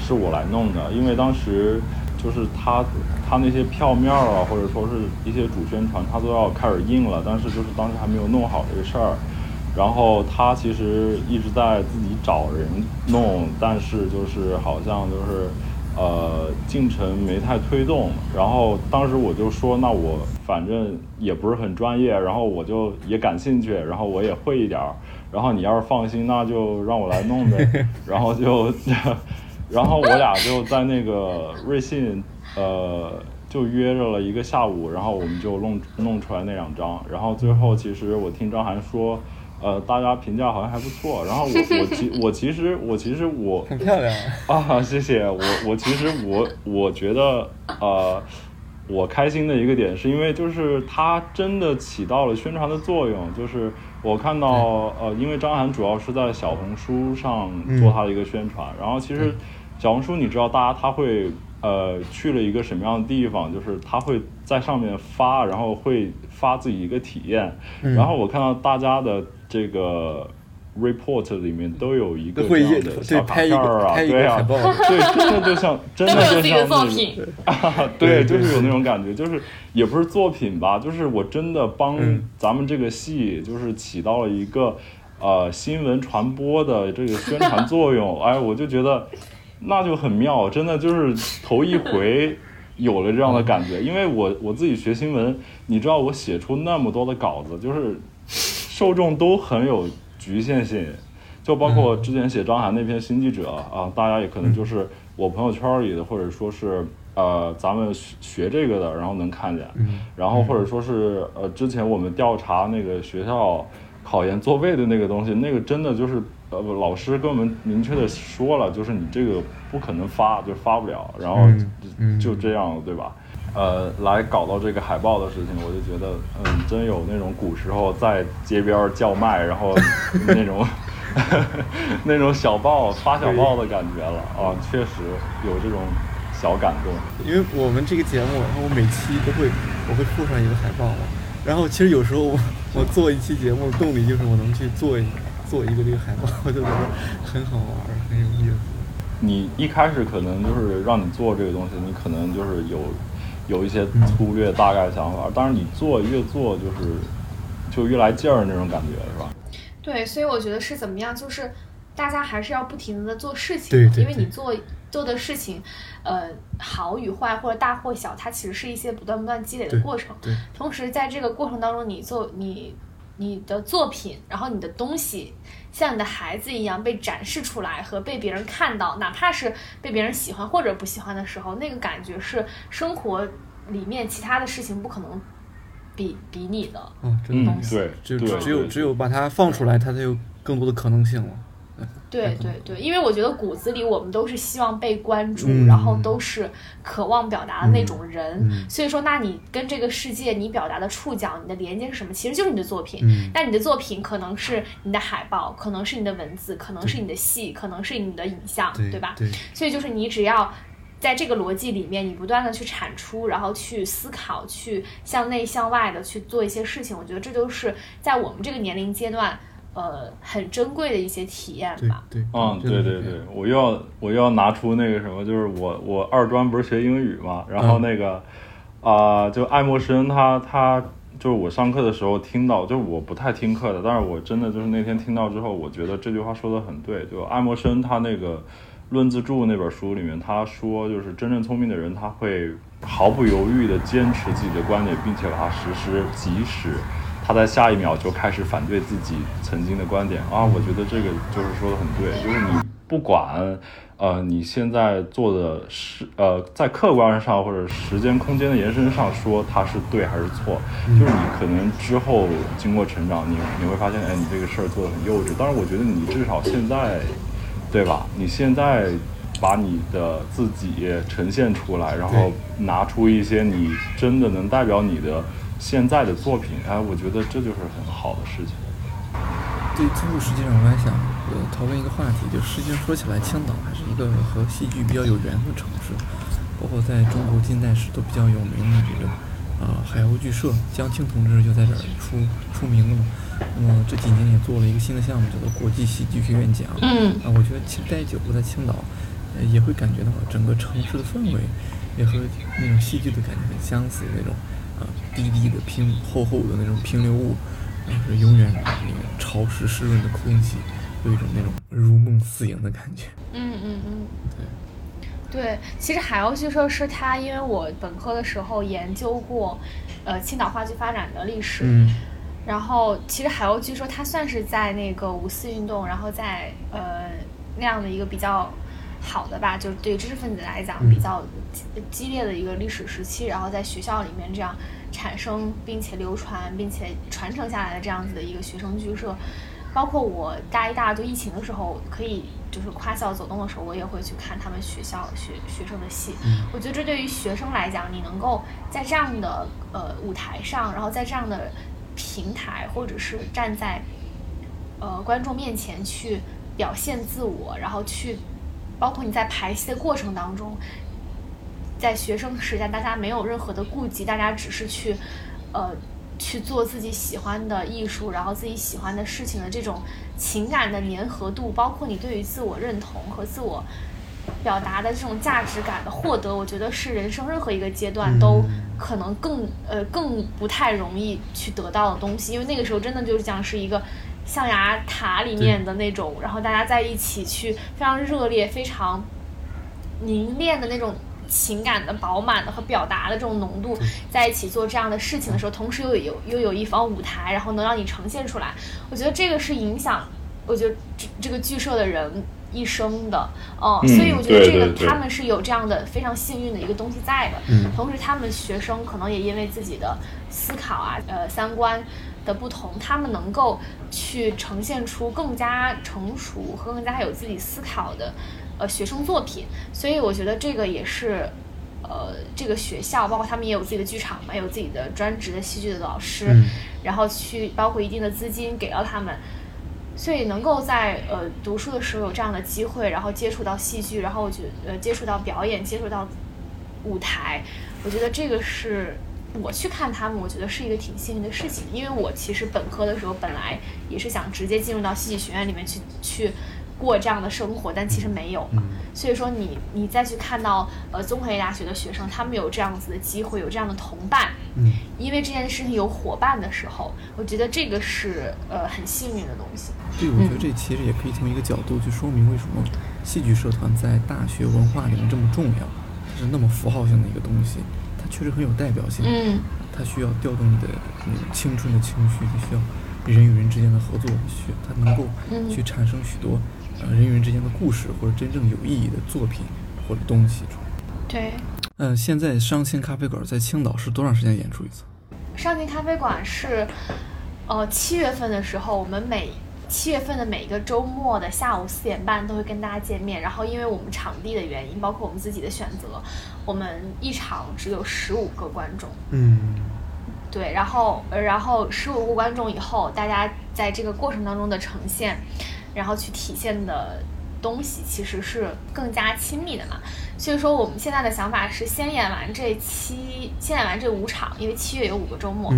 是我来弄的，因为当时就是他他那些票面啊，或者说是一些主宣传，他都要开始印了，但是就是当时还没有弄好这个事儿。然后他其实一直在自己找人弄，但是就是好像就是。呃，进程没太推动，然后当时我就说，那我反正也不是很专业，然后我就也感兴趣，然后我也会一点儿，然后你要是放心，那就让我来弄呗，[LAUGHS] 然后就，[LAUGHS] 然后我俩就在那个瑞信，呃，就约着了一个下午，然后我们就弄弄出来那两张，然后最后其实我听张涵说。呃，大家评价好像还不错。然后我我其 [LAUGHS] 我其实我其实我很漂亮啊，谢谢我我其实我我觉得呃，我开心的一个点是因为就是它真的起到了宣传的作用。就是我看到呃，因为张涵主要是在小红书上做他的一个宣传，然后其实小红书你知道，大家他会呃去了一个什么样的地方，就是他会在上面发，然后会发自己一个体验。然后我看到大家的。这个 report 里面都有一个这样的小卡片啊，对啊，对，真的就像真的就像作品，[LAUGHS] 对，就是有那种感觉，就是也不是作品吧，就是我真的帮咱们这个戏就是起到了一个呃新闻传播的这个宣传作用，哎，我就觉得那就很妙，真的就是头一回 [LAUGHS] 有了这样的感觉，因为我我自己学新闻，你知道我写出那么多的稿子，就是。受众都很有局限性，就包括之前写张涵那篇《新记者》啊，大家也可能就是我朋友圈里的，或者说是呃咱们学这个的，然后能看见，然后或者说是呃之前我们调查那个学校考研座位的那个东西，那个真的就是呃老师跟我们明确的说了，就是你这个不可能发，就发不了，然后就这样，对吧？呃，来搞到这个海报的事情，我就觉得，嗯，真有那种古时候在街边叫卖，然后那种 [LAUGHS] 那种小报发小报的感觉了啊，确实有这种小感动。因为我们这个节目，然后我每期都会我会附上一个海报嘛，然后其实有时候我我做一期节目动力就是我能去做一做一个这个海报，[LAUGHS] 我就觉得很好玩，很有意思。你一开始可能就是让你做这个东西，你可能就是有。有一些粗略大概想法，但是你做越做就是就越来劲儿那种感觉，是吧？对，所以我觉得是怎么样，就是大家还是要不停的做事情，对，因为你做做的事情，呃，好与坏或者大或小，它其实是一些不断不断积累的过程。对，同时在这个过程当中，你做你你的作品，然后你的东西。像你的孩子一样被展示出来和被别人看到，哪怕是被别人喜欢或者不喜欢的时候，那个感觉是生活里面其他的事情不可能比比拟的。嗯，这个东西，就只有只有把它放出来，它才有更多的可能性了。[LAUGHS] 对对对，因为我觉得骨子里我们都是希望被关注，然后都是渴望表达的那种人。所以说，那你跟这个世界你表达的触角，你的连接是什么？其实就是你的作品。那你的作品可能是你的海报，可能是你的文字，可能是你的戏，可能是你的影像，对吧？所以就是你只要在这个逻辑里面，你不断的去产出，然后去思考，去向内向外的去做一些事情。我觉得这就是在我们这个年龄阶段。呃，很珍贵的一些体验吧。对，嗯，对对对，我又要我又要拿出那个什么，就是我我二专不是学英语嘛，然后那个啊，就爱默生他他就是我上课的时候听到，就是我不太听课的，但是我真的就是那天听到之后，我觉得这句话说的很对。就爱默生他那个《论自助》那本书里面，他说就是真正聪明的人，他会毫不犹豫地坚持自己的观点，并且把它实施，即使他在下一秒就开始反对自己曾经的观点啊。我觉得这个就是说的很对，就是你不管。呃，你现在做的是呃，在客观上或者时间空间的延伸上说它是对还是错，就是你可能之后经过成长，你你会发现，哎，你这个事儿做的很幼稚。但是，我觉得你至少现在，对吧？你现在把你的自己呈现出来，然后拿出一些你真的能代表你的现在的作品，哎，我觉得这就是很好的事情。对，最后实际上我还想呃讨论一个话题，就实际上说起来，青岛还是一个和戏剧比较有缘的城市，包括在中国近代史都比较有名的这个啊海鸥剧社，江青同志就在这儿出出名了嘛。那么这几年也做了一个新的项目，叫做国际戏剧学院奖。嗯。啊，我觉得其实待久了在青岛，呃也会感觉到整个城市的氛围也和那种戏剧的感觉很相似，那种啊低低的平厚厚的那种平流物。是永远那个潮湿湿润的空气，有一种那种如梦似影的感觉。嗯嗯嗯，对，对，其实海鸥剧社是它，因为我本科的时候研究过，呃，青岛话剧发展的历史。嗯。然后，其实海鸥剧社它算是在那个五四运动，然后在呃那样的一个比较好的吧，就是对知识分子来讲比较激烈的一个历史时期，然后在学校里面这样。产生并且流传并且传承下来的这样子的一个学生剧社，包括我大一、大二就疫情的时候，可以就是跨校走动的时候，我也会去看他们学校学学生的戏。我觉得这对于学生来讲，你能够在这样的呃舞台上，然后在这样的平台，或者是站在呃观众面前去表现自我，然后去包括你在排戏的过程当中。在学生时代，大家没有任何的顾忌，大家只是去，呃，去做自己喜欢的艺术，然后自己喜欢的事情的这种情感的粘合度，包括你对于自我认同和自我表达的这种价值感的获得，我觉得是人生任何一个阶段都可能更呃更不太容易去得到的东西，因为那个时候真的就是讲是一个象牙塔里面的那种，然后大家在一起去非常热烈、非常凝练的那种。情感的饱满的和表达的这种浓度在一起做这样的事情的时候，同时又有又有一方舞台，然后能让你呈现出来，我觉得这个是影响，我觉得这这个剧社的人一生的，哦，所以我觉得这个他们是有这样的非常幸运的一个东西在的。同时，他们学生可能也因为自己的思考啊，呃，三观的不同，他们能够去呈现出更加成熟和更加有自己思考的。呃，学生作品，所以我觉得这个也是，呃，这个学校包括他们也有自己的剧场嘛，有自己的专职的戏剧的老师，然后去包括一定的资金给到他们，所以能够在呃读书的时候有这样的机会，然后接触到戏剧，然后我觉得呃接触到表演，接触到舞台，我觉得这个是我去看他们，我觉得是一个挺幸运的事情，因为我其实本科的时候本来也是想直接进入到戏剧学院里面去去。过这样的生活，但其实没有，所以说你你再去看到呃综合类大学的学生，他们有这样子的机会，有这样的同伴，嗯，因为这件事情有伙伴的时候，我觉得这个是呃很幸运的东西。对，我觉得这其实也可以从一个角度去说明为什么戏剧社团在大学文化里面这么重要，它是那么符号性的一个东西，它确实很有代表性，嗯，它需要调动你的青春的情绪，它需要人与人之间的合作，需它能够去产生许多。呃，人与人之间的故事，或者真正有意义的作品或者东西出对。嗯，现在伤心咖啡馆在青岛是多长时间演出一次？伤心咖啡馆是，呃，七月份的时候，我们每七月份的每一个周末的下午四点半都会跟大家见面。然后，因为我们场地的原因，包括我们自己的选择，我们一场只有十五个观众。嗯。对，然后，然后十五个观众以后，大家在这个过程当中的呈现。然后去体现的东西其实是更加亲密的嘛，所以说我们现在的想法是先演完这七，先演完这五场，因为七月有五个周末，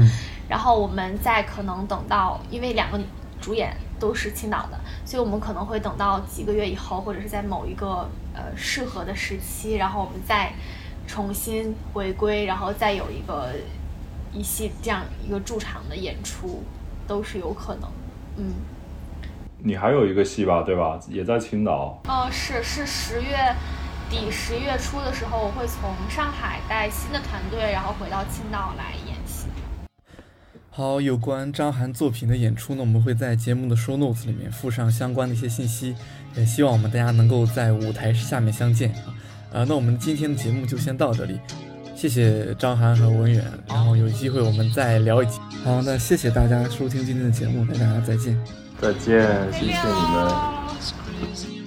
然后我们再可能等到，因为两个主演都是青岛的，所以我们可能会等到几个月以后，或者是在某一个呃适合的时期，然后我们再重新回归，然后再有一个一系这样一个驻场的演出，都是有可能。嗯，你还有一个戏吧，对吧？也在青岛。哦，是是十月底十月初的时候，我会从上海带新的团队，然后回到青岛来演戏。好，有关张涵作品的演出呢，我们会在节目的 show notes 里面附上相关的一些信息，也希望我们大家能够在舞台下面相见啊。啊，那我们今天的节目就先到这里，谢谢张涵和文远，然后有机会我们再聊一集。好，那谢谢大家收听今天的节目，大家再见。再见，谢谢你们。